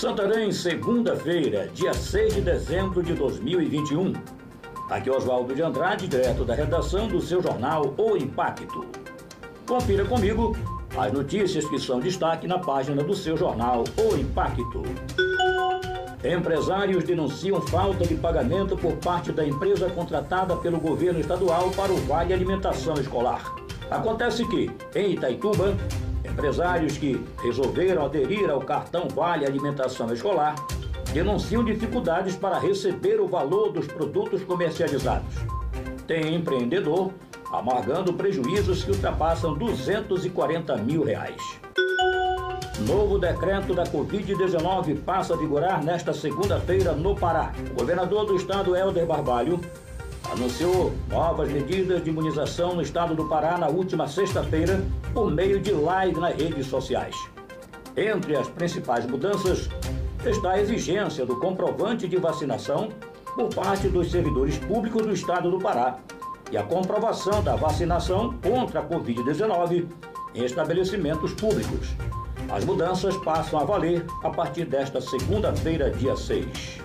Santarém, segunda-feira, dia 6 de dezembro de 2021. Aqui é Oswaldo de Andrade, direto da redação do seu jornal O Impacto. Confira comigo as notícias que são destaque na página do seu jornal O Impacto. Empresários denunciam falta de pagamento por parte da empresa contratada pelo governo estadual para o Vale Alimentação Escolar. Acontece que, em Itaituba, empresários que resolveram aderir ao cartão Vale Alimentação Escolar denunciam dificuldades para receber o valor dos produtos comercializados. Tem empreendedor amargando prejuízos que ultrapassam 240 mil reais. Novo decreto da Covid-19 passa a vigorar nesta segunda-feira no Pará. O governador do estado, Helder Barbalho, anunciou novas medidas de imunização no estado do Pará na última sexta-feira por meio de live nas redes sociais. Entre as principais mudanças está a exigência do comprovante de vacinação por parte dos servidores públicos do estado do Pará e a comprovação da vacinação contra a Covid-19 em estabelecimentos públicos. As mudanças passam a valer a partir desta segunda-feira, dia 6.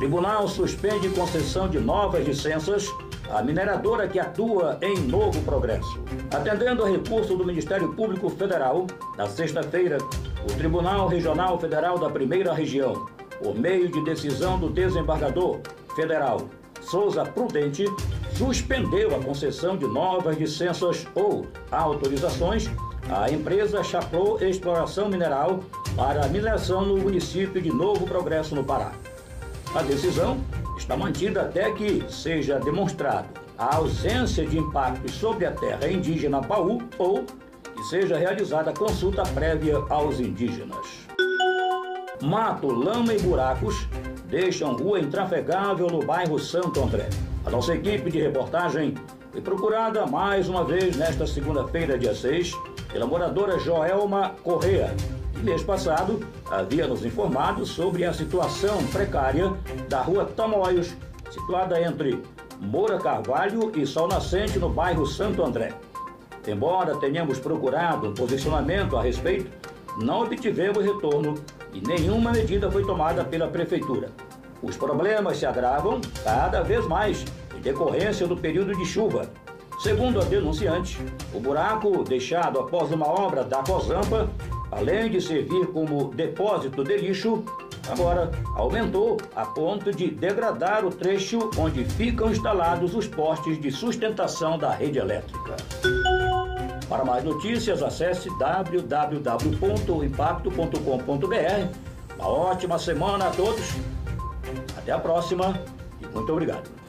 Tribunal suspende concessão de novas licenças à mineradora que atua em Novo Progresso. Atendendo a recurso do Ministério Público Federal, na sexta-feira, o Tribunal Regional Federal da Primeira Região, por meio de decisão do desembargador federal Souza Prudente, suspendeu a concessão de novas licenças ou autorizações à empresa Chaplô Exploração Mineral para mineração no município de Novo Progresso, no Pará. A decisão está mantida até que seja demonstrado a ausência de impactos sobre a terra indígena Paú ou que seja realizada consulta prévia aos indígenas. Mato, lama e buracos deixam rua intrafegável no bairro Santo André. A nossa equipe de reportagem foi procurada mais uma vez nesta segunda-feira, dia 6, pela moradora Joelma Correa, mês passado havia nos informado sobre a situação precária da rua Tamoios, situada entre Moura Carvalho e Sol Nascente, no bairro Santo André. Embora tenhamos procurado um posicionamento a respeito, não obtivemos retorno e nenhuma medida foi tomada pela Prefeitura. Os problemas se agravam cada vez mais em decorrência do período de chuva. Segundo a denunciante, o buraco deixado após uma obra da Cosampa, além de servir como depósito de lixo, agora aumentou a ponto de degradar o trecho onde ficam instalados os postes de sustentação da rede elétrica. Para mais notícias, acesse www.impacto.com.br. Uma ótima semana a todos. Até a próxima e muito obrigado.